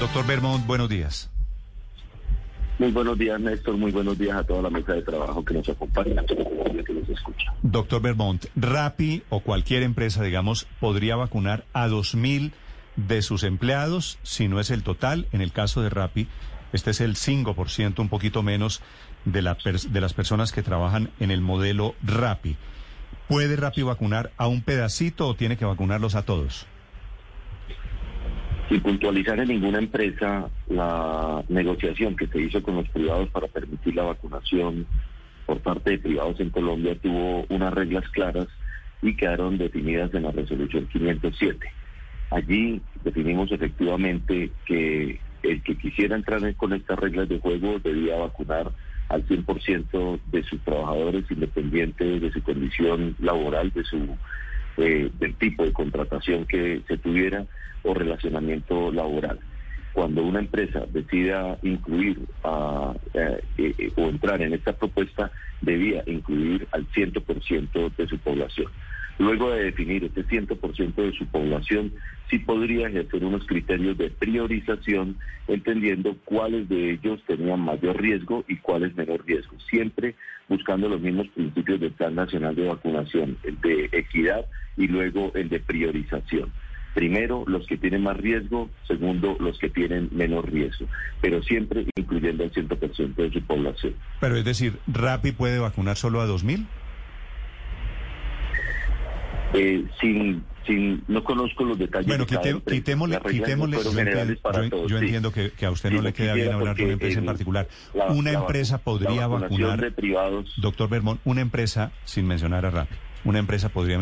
Doctor Bermond, buenos días. Muy buenos días, Néstor. Muy buenos días a toda la mesa de trabajo que nos acompaña, a toda la que nos escucha. Doctor Bermond, Rappi o cualquier empresa, digamos, podría vacunar a 2.000 de sus empleados, si no es el total. En el caso de Rappi, este es el 5%, un poquito menos de, la de las personas que trabajan en el modelo Rappi. ¿Puede Rappi vacunar a un pedacito o tiene que vacunarlos a todos? Sin puntualizar en ninguna empresa, la negociación que se hizo con los privados para permitir la vacunación por parte de privados en Colombia tuvo unas reglas claras y quedaron definidas en la resolución 507. Allí definimos efectivamente que el que quisiera entrar con estas reglas de juego debía vacunar al 100% de sus trabajadores independientes de su condición laboral, de su eh, del tipo de contratación que se tuviera o relacionamiento laboral. Cuando una empresa decida incluir eh, eh, o entrar en esta propuesta, debía incluir al 100% de su población. Luego de definir este 100% de su población, sí podría ejercer unos criterios de priorización, entendiendo cuáles de ellos tenían mayor riesgo y cuáles menor riesgo, siempre buscando los mismos principios del Plan Nacional de Vacunación, el de equidad y luego el de priorización. Primero, los que tienen más riesgo, segundo, los que tienen menor riesgo, pero siempre incluyendo el 100% de su población. Pero es decir, ¿RAPI puede vacunar solo a 2.000? Eh, sin, sin, no conozco los detalles. Bueno, quitémosle, quitémosle yo, yo, entiendo que, a usted no le queda bien hablar de una empresa en particular. una empresa podría vacunar, de privados, doctor Bermón, una empresa, sin mencionar a RAP, una empresa podría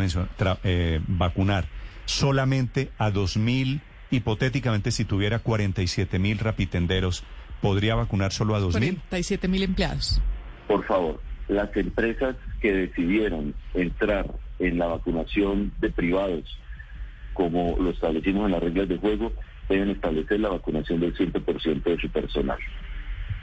eh, vacunar solamente a 2.000, hipotéticamente si tuviera 47.000 rapitenderos, ¿podría vacunar solo a 2.000? 47.000 empleados. Por favor, las empresas que decidieron entrar en la vacunación de privados, como lo establecimos en las reglas de juego, deben establecer la vacunación del 100% de su personal.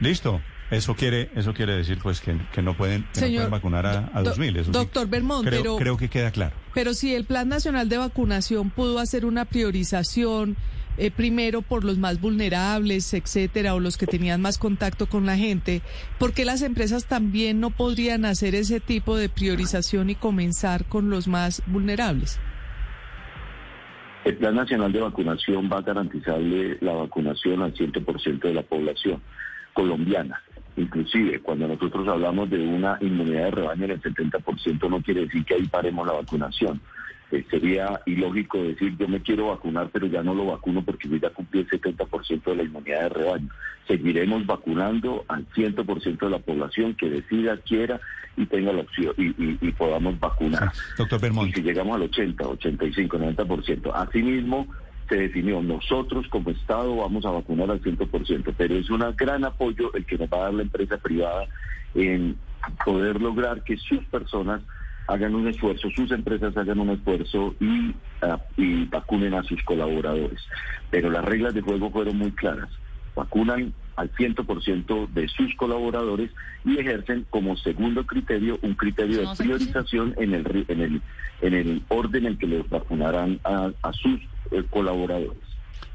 Listo. Eso quiere, eso quiere decir pues que, no, pueden, vacunar a, a 2.000. doctor Bermón, creo, pero, creo que queda claro. Pero si el Plan Nacional de Vacunación pudo hacer una priorización eh, primero por los más vulnerables, etcétera, o los que tenían más contacto con la gente, ¿por qué las empresas también no podrían hacer ese tipo de priorización y comenzar con los más vulnerables? El Plan Nacional de Vacunación va a garantizarle la vacunación al 100% de la población colombiana. Inclusive, cuando nosotros hablamos de una inmunidad de rebaño del 70%, no quiere decir que ahí paremos la vacunación. Eh, sería ilógico decir yo me quiero vacunar, pero ya no lo vacuno porque yo ya cumplí el 70% de la inmunidad de rebaño. Seguiremos vacunando al 100% de la población que decida, quiera y tenga la opción y, podamos vacunar. Doctor Y si llegamos al 80, 85, 90%. Asimismo, se definió, nosotros como Estado vamos a vacunar al 100%, pero es un gran apoyo el que nos va a dar la empresa privada en poder lograr que sus personas hagan un esfuerzo, sus empresas hagan un esfuerzo y, ah, y vacunen a sus colaboradores. Pero las reglas de juego fueron muy claras. Vacunan al 100% de sus colaboradores y ejercen como segundo criterio un criterio de priorización en el, en el, en el orden en que les vacunarán a, sus eh, colaboradores.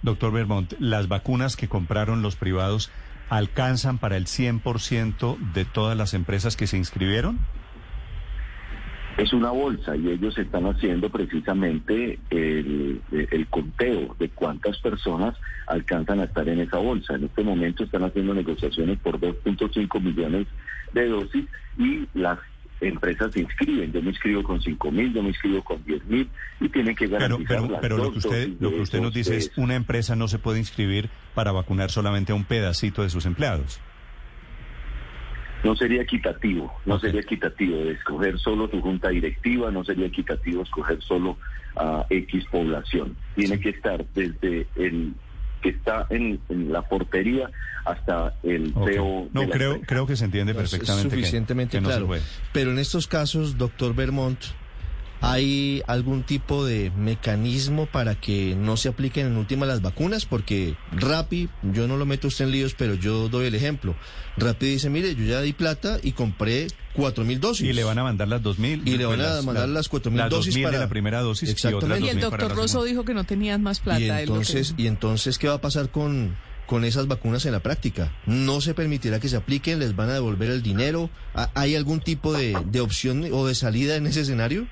Doctor Vermont, ¿las vacunas que compraron los privados alcanzan para el 100% de todas las empresas que se inscribieron? Es una bolsa y ellos están haciendo precisamente el, conteo de cuántas personas alcanzan a estar en esa bolsa. En este momento están haciendo negociaciones por 2.5 millones de dosis y las empresas se inscriben. Yo me inscribo con 5 mil, yo me inscribo con 10 mil y tienen que garantizar Pero, pero, lo que usted, lo que usted nos dice es una empresa no se puede inscribir para vacunar solamente a un pedacito de sus empleados no sería equitativo, no sería equitativo escoger solo tu junta directiva, no sería equitativo escoger solo a X población. Tiene que estar desde el que está en, la portería hasta el CEO. No, creo, creo que se entiende perfectamente. suficientemente claro. Pero en estos casos, doctor Vermont, ¿Hay algún tipo de mecanismo para que no se apliquen en última las vacunas? Porque Rappi, yo no lo meto usted en líos, pero yo doy el ejemplo. Rappi dice, mire, yo ya di plata y compré cuatro mil dosis. Y le van a mandar las dos mil. Y le van a mandar las cuatro mil dosis para... de la primera dosis. Exactamente. Y, el doctor Rosso dijo que no tenían más plata. Y entonces, y entonces ¿qué va a pasar con, con esas vacunas en la práctica? ¿No se permitirá que se apliquen? ¿Les van a devolver el dinero? ¿Hay algún tipo de, de opción o de salida en ese escenario?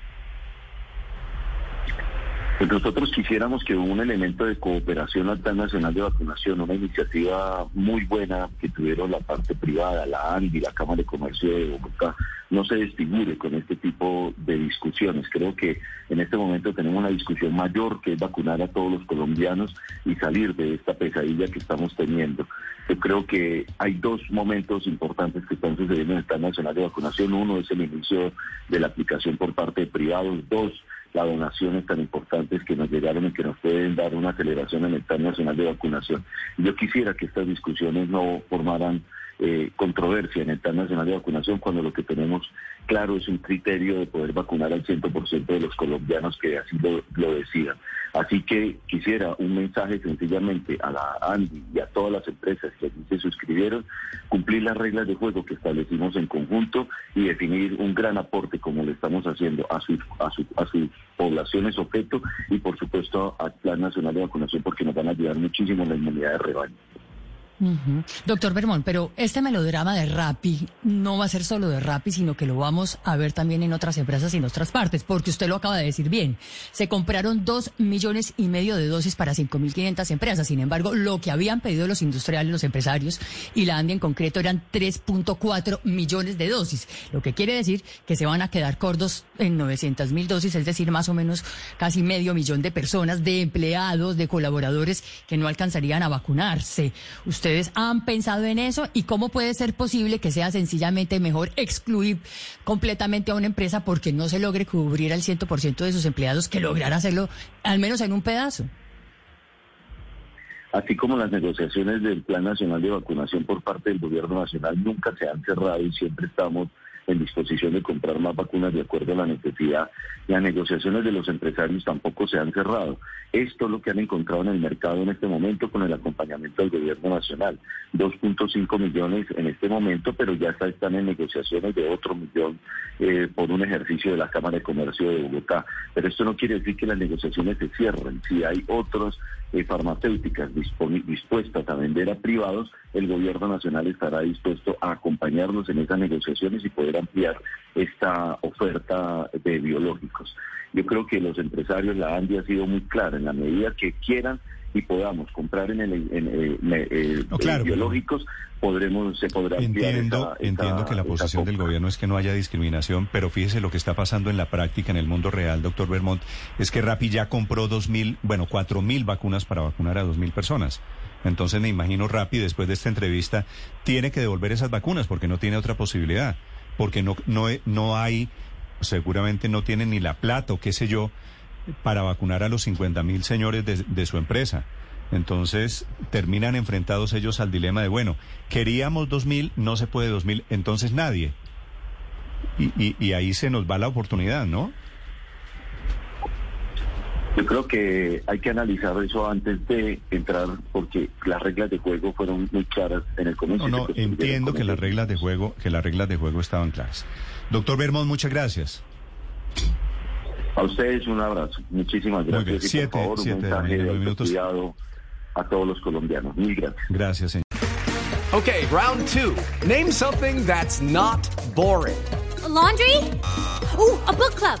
Pues nosotros quisiéramos que un elemento de cooperación al Plan Nacional de Vacunación, una iniciativa muy buena que tuvieron la parte privada, la ANDI, la Cámara de Comercio de Bogotá, no se desfigure con este tipo de discusiones. Creo que en este momento tenemos una discusión mayor que es vacunar a todos los colombianos y salir de esta pesadilla que estamos teniendo. Yo creo que hay dos momentos importantes que están sucediendo en el Plan Nacional de Vacunación. Uno es el inicio de la aplicación por parte de privados. Dos, las donaciones tan importantes que nos llegaron y que nos pueden dar una aceleración en el Plan Nacional de Vacunación. Yo quisiera que estas discusiones no formaran eh, controversia en el Plan Nacional de Vacunación cuando lo que tenemos claro es un criterio de poder vacunar al 100% de los colombianos que así lo, decidan. Así que quisiera un mensaje sencillamente a la ANDI y a todas las empresas que allí se suscribieron, cumplir las reglas de juego que establecimos en conjunto y definir un gran aporte como le estamos haciendo a, a sus poblaciones objeto y por supuesto al Plan Nacional de Vacunación porque nos van a ayudar muchísimo en la inmunidad de rebaño. Doctor Bermón, pero este melodrama de Rappi no va a ser solo de Rappi, sino que lo vamos a ver también en otras empresas y en otras partes, porque usted lo acaba de decir bien. Se compraron dos millones y medio de dosis para 5.500 empresas. Sin embargo, lo que habían pedido los industriales, los empresarios y la ANDI en concreto eran 3.4 millones de dosis, lo que quiere decir que se van a quedar cortos en 900 mil dosis, es decir, más o menos casi medio millón de personas, de empleados, de colaboradores que no alcanzarían a vacunarse. Usted ¿Ustedes han pensado en eso? ¿Y cómo puede ser posible que sea sencillamente mejor excluir completamente a una empresa porque no se logre cubrir al 100% de sus empleados que lograr hacerlo al menos en un pedazo? Así como las negociaciones del Plan Nacional de Vacunación por parte del Gobierno Nacional nunca se han cerrado y siempre estamos en disposición de comprar más vacunas de acuerdo a la necesidad. Las negociaciones de los empresarios tampoco se han cerrado. Esto es lo que han encontrado en el mercado en este momento con el acompañamiento del gobierno nacional. 2.5 millones en este momento, pero ya están en negociaciones de otro millón eh, por un ejercicio de la Cámara de Comercio de Bogotá. Pero esto no quiere decir que las negociaciones se cierren. Si hay otras eh, farmacéuticas dispuestas a vender a privados, el gobierno nacional estará dispuesto a acompañarnos en esas negociaciones y poder ampliar esta oferta de biológicos. Yo creo que los empresarios, la ANDI ha sido muy clara, en la medida que quieran y podamos comprar en, el, en, eh, biológicos, podremos, se podrá entiendo, entiendo que la posición del gobierno es que no haya discriminación, pero fíjese lo que está pasando en la práctica, en el mundo real, doctor Vermont, es que Rappi ya compró dos mil, bueno, cuatro mil vacunas para vacunar a dos mil personas. Entonces me imagino Rappi, después de esta entrevista, tiene que devolver esas vacunas porque no tiene otra posibilidad, porque no, no, no hay, seguramente no tiene ni la plata o qué sé yo, para vacunar a los 50 mil señores de, su empresa. Entonces terminan enfrentados ellos al dilema de, bueno, queríamos dos mil, no se puede dos mil, entonces nadie. Y, y ahí se nos va la oportunidad, ¿no? Yo creo que hay que analizar eso antes de entrar, porque las reglas de juego fueron muy claras en el comienzo. No, no, entiendo que las reglas de juego, que las reglas de juego estaban claras. Doctor Bermond, muchas gracias. A ustedes un abrazo. Muchísimas gracias. y por favor, un mensaje de cuidado a todos los colombianos. Mil gracias. Gracias, señor. Okay, round two. Name something that's not boring. laundry? Ooh, a book club.